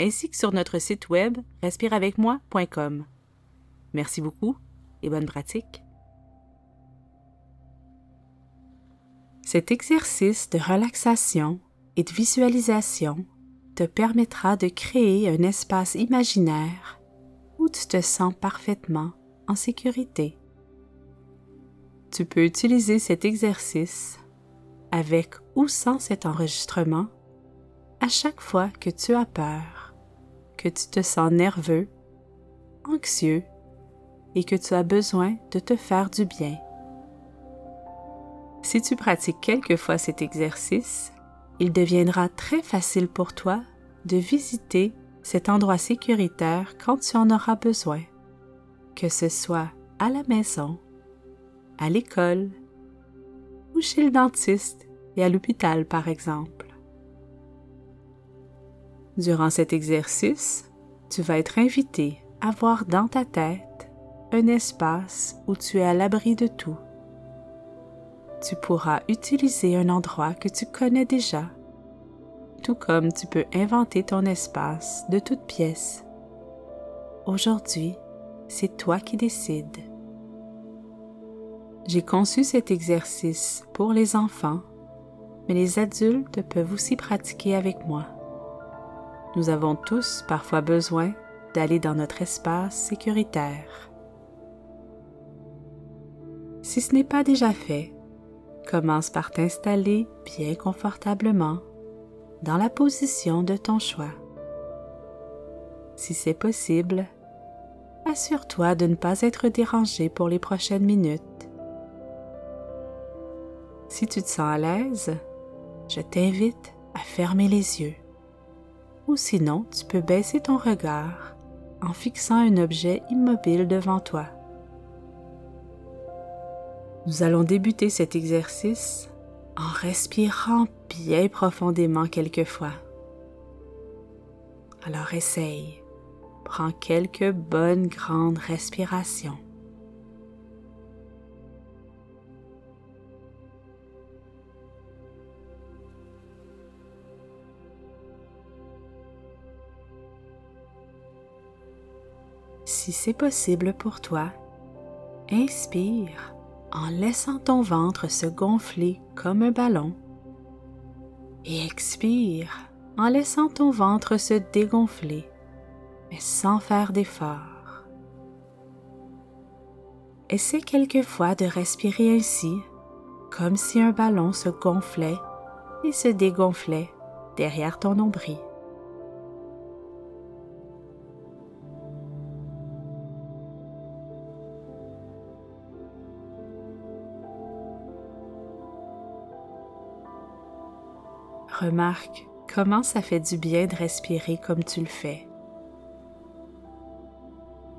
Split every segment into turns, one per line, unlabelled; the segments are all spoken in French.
ainsi que sur notre site web respireavecmoi.com. Merci beaucoup et bonne pratique. Cet exercice de relaxation et de visualisation te permettra de créer un espace imaginaire où tu te sens parfaitement en sécurité. Tu peux utiliser cet exercice avec ou sans cet enregistrement à chaque fois que tu as peur, que tu te sens nerveux, anxieux et que tu as besoin de te faire du bien. Si tu pratiques quelquefois cet exercice, il deviendra très facile pour toi de visiter cet endroit sécuritaire quand tu en auras besoin, que ce soit à la maison, à l'école ou chez le dentiste et à l'hôpital par exemple. Durant cet exercice, tu vas être invité à voir dans ta tête un espace où tu es à l'abri de tout. Tu pourras utiliser un endroit que tu connais déjà, tout comme tu peux inventer ton espace de toutes pièces. Aujourd'hui, c'est toi qui décides. J'ai conçu cet exercice pour les enfants, mais les adultes peuvent aussi pratiquer avec moi. Nous avons tous parfois besoin d'aller dans notre espace sécuritaire. Si ce n'est pas déjà fait, commence par t'installer bien confortablement dans la position de ton choix. Si c'est possible, assure-toi de ne pas être dérangé pour les prochaines minutes. Si tu te sens à l'aise, je t'invite à fermer les yeux ou sinon tu peux baisser ton regard en fixant un objet immobile devant toi. Nous allons débuter cet exercice en respirant bien profondément quelquefois. Alors essaye, prends quelques bonnes grandes respirations. Si c'est possible pour toi, inspire en laissant ton ventre se gonfler comme un ballon et expire en laissant ton ventre se dégonfler, mais sans faire d'effort. Essaie quelquefois de respirer ainsi, comme si un ballon se gonflait et se dégonflait derrière ton nombril. Remarque comment ça fait du bien de respirer comme tu le fais.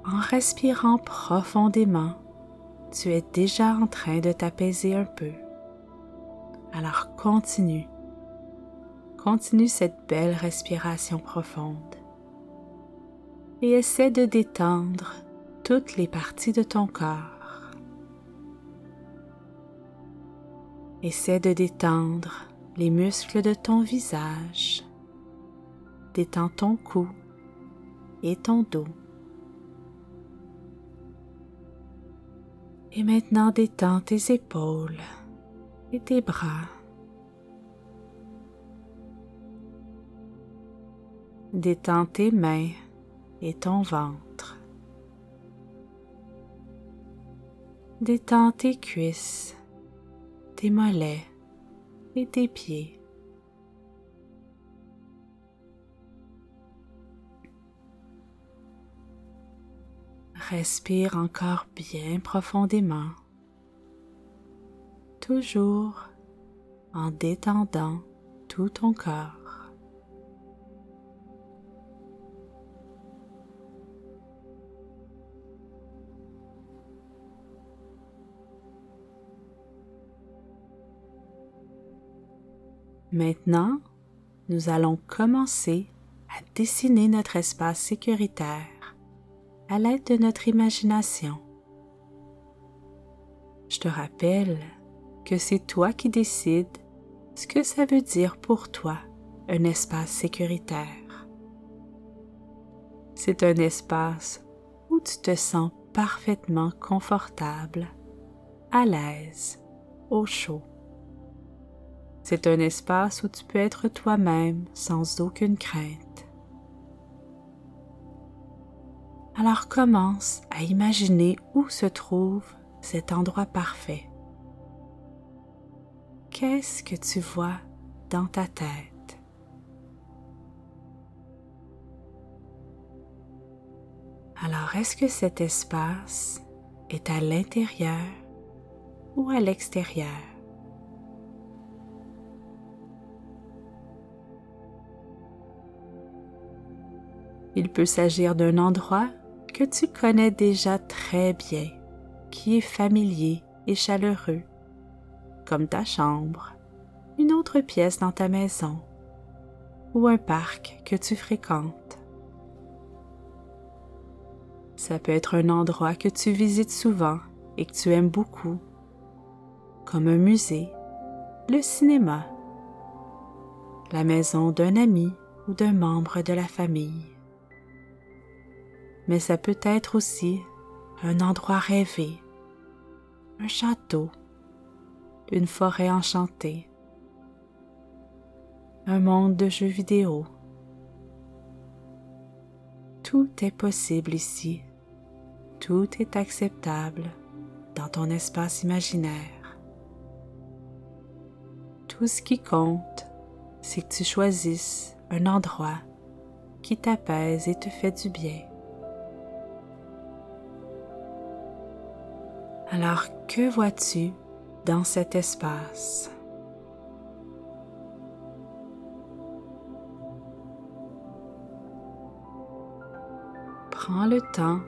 En respirant profondément, tu es déjà en train de t'apaiser un peu. Alors continue. Continue cette belle respiration profonde. Et essaie de détendre toutes les parties de ton corps. Essaie de détendre les muscles de ton visage. Détends ton cou et ton dos. Et maintenant détends tes épaules et tes bras. Détends tes mains et ton ventre. Détends tes cuisses, tes mollets et tes pieds. Respire encore bien profondément, toujours en détendant tout ton corps. Maintenant, nous allons commencer à dessiner notre espace sécuritaire à l'aide de notre imagination. Je te rappelle que c'est toi qui décides ce que ça veut dire pour toi un espace sécuritaire. C'est un espace où tu te sens parfaitement confortable, à l'aise, au chaud. C'est un espace où tu peux être toi-même sans aucune crainte. Alors commence à imaginer où se trouve cet endroit parfait. Qu'est-ce que tu vois dans ta tête? Alors, est-ce que cet espace est à l'intérieur ou à l'extérieur? Il peut s'agir d'un endroit que tu connais déjà très bien, qui est familier et chaleureux, comme ta chambre, une autre pièce dans ta maison ou un parc que tu fréquentes. Ça peut être un endroit que tu visites souvent et que tu aimes beaucoup, comme un musée, le cinéma, la maison d'un ami ou d'un membre de la famille mais ça peut être aussi un endroit rêvé, un château, une forêt enchantée, un monde de jeux vidéo. Tout est possible ici, tout est acceptable dans ton espace imaginaire. Tout ce qui compte, c'est que tu choisisses un endroit qui t'apaise et te fait du bien. Alors que vois-tu dans cet espace? Prends le temps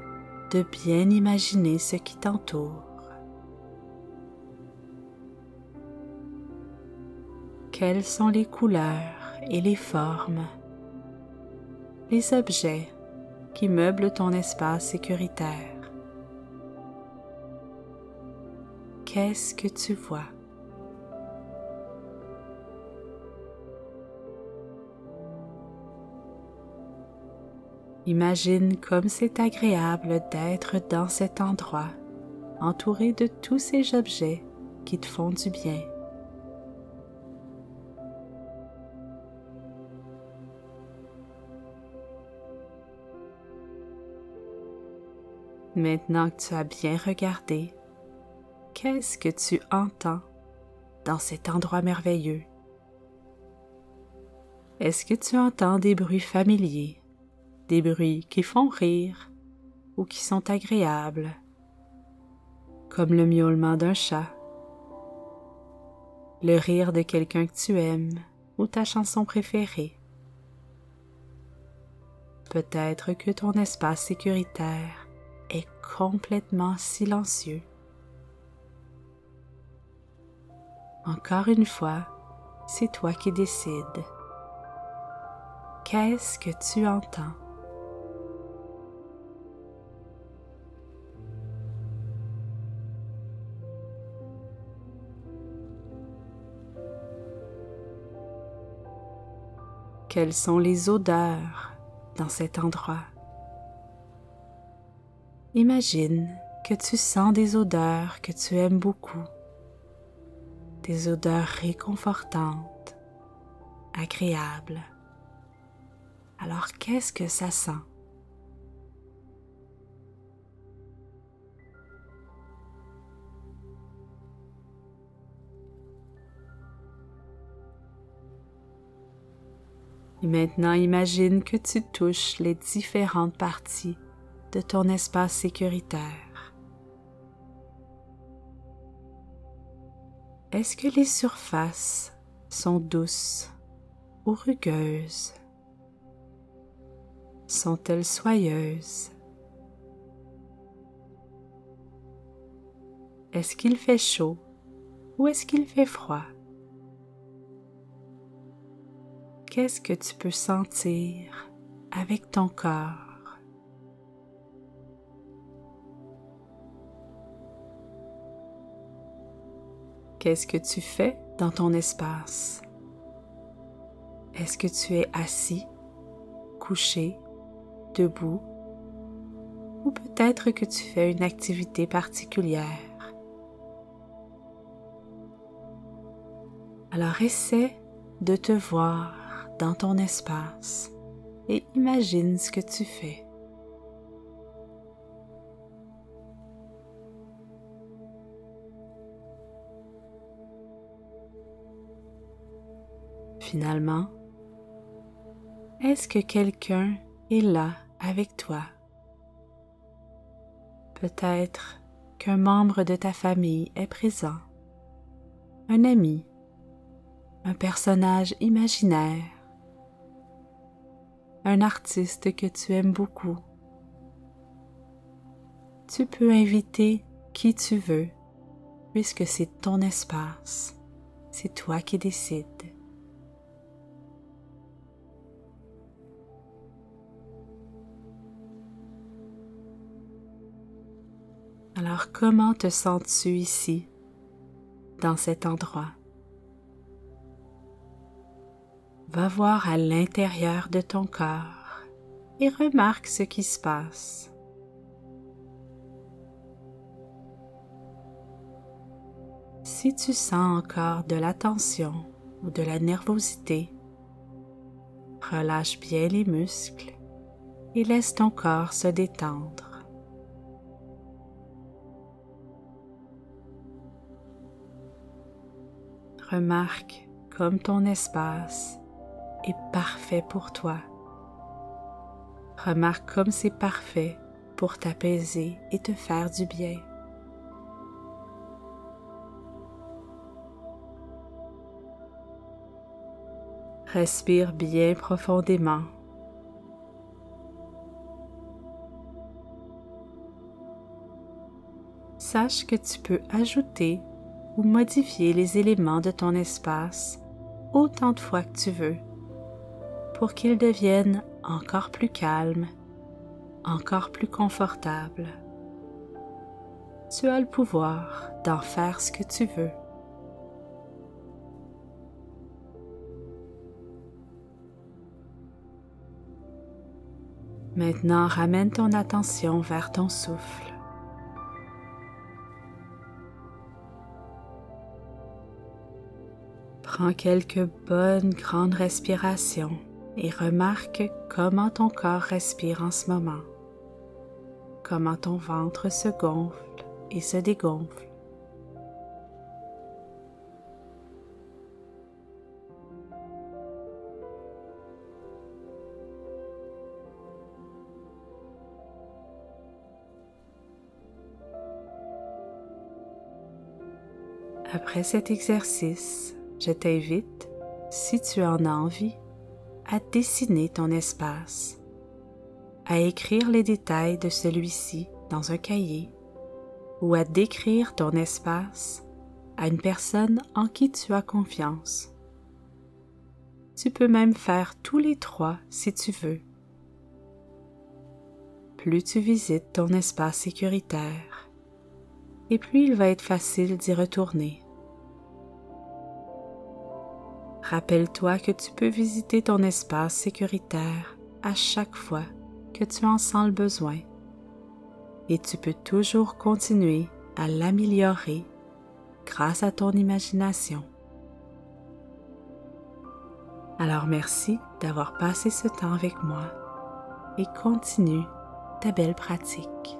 de bien imaginer ce qui t'entoure. Quelles sont les couleurs et les formes, les objets qui meublent ton espace sécuritaire? Qu'est-ce que tu vois Imagine comme c'est agréable d'être dans cet endroit, entouré de tous ces objets qui te font du bien. Maintenant que tu as bien regardé, qu'est-ce que tu entends dans cet endroit merveilleux? Est-ce que tu entends des bruits familiers, des bruits qui font rire ou qui sont agréables, comme le miaulement d'un chat, le rire de quelqu'un que tu aimes ou ta chanson préférée? Peut-être que ton espace sécuritaire est complètement silencieux. Encore une fois, c'est toi qui décides. Qu'est-ce que tu entends? Quelles sont les odeurs dans cet endroit? Imagine que tu sens des odeurs que tu aimes beaucoup des odeurs réconfortantes, agréables. Alors qu'est-ce que ça sent? Et maintenant, imagine que tu touches les différentes parties de ton espace sécuritaire. Est-ce que les surfaces sont douces ou rugueuses? Sont-elles soyeuses? Est-ce qu'il fait chaud ou est-ce qu'il fait froid? qu'est-ce que tu peux sentir avec ton corps? Qu'est-ce que tu fais dans ton espace? Est-ce que tu es assis, couché, debout? Ou peut-être que tu fais une activité particulière? Alors essaie de te voir dans ton espace et imagine ce que tu fais. Finalement, est-ce que quelqu'un est là avec toi? Peut-être qu'un membre de ta famille est présent, un ami, un personnage imaginaire, un artiste que tu aimes beaucoup. Tu peux inviter qui tu veux, puisque c'est ton espace, c'est toi qui décides. Alors comment te sens-tu ici, dans cet endroit? Va voir à l'intérieur de ton corps et remarque ce qui se passe. Si tu sens encore de la tension ou de la nervosité, relâche bien les muscles et laisse ton corps se détendre. Remarque comme ton espace est parfait pour toi. Remarque comme c'est parfait pour t'apaiser et te faire du bien. Respire bien profondément. Sache que tu peux ajouter ou modifier les éléments de ton espace autant de fois que tu veux pour qu'il devienne encore plus calme, encore plus confortable. Tu as le pouvoir d'en faire ce que tu veux. Maintenant, ramène ton attention vers ton souffle. Prends quelques bonnes grandes respirations et remarque comment ton corps respire en ce moment, comment ton ventre se gonfle et se dégonfle. Après cet exercice, je t'invite, si tu en as envie, à dessiner ton espace, à écrire les détails de celui-ci dans un cahier ou à décrire ton espace à une personne en qui tu as confiance. Tu peux même faire tous les trois si tu veux. Plus tu visites ton espace sécuritaire, et plus il va être facile d'y retourner. Rappelle-toi que tu peux visiter ton espace sécuritaire à chaque fois que tu en sens le besoin et tu peux toujours continuer à l'améliorer grâce à ton imagination. Alors merci d'avoir passé ce temps avec moi et continue ta belle pratique.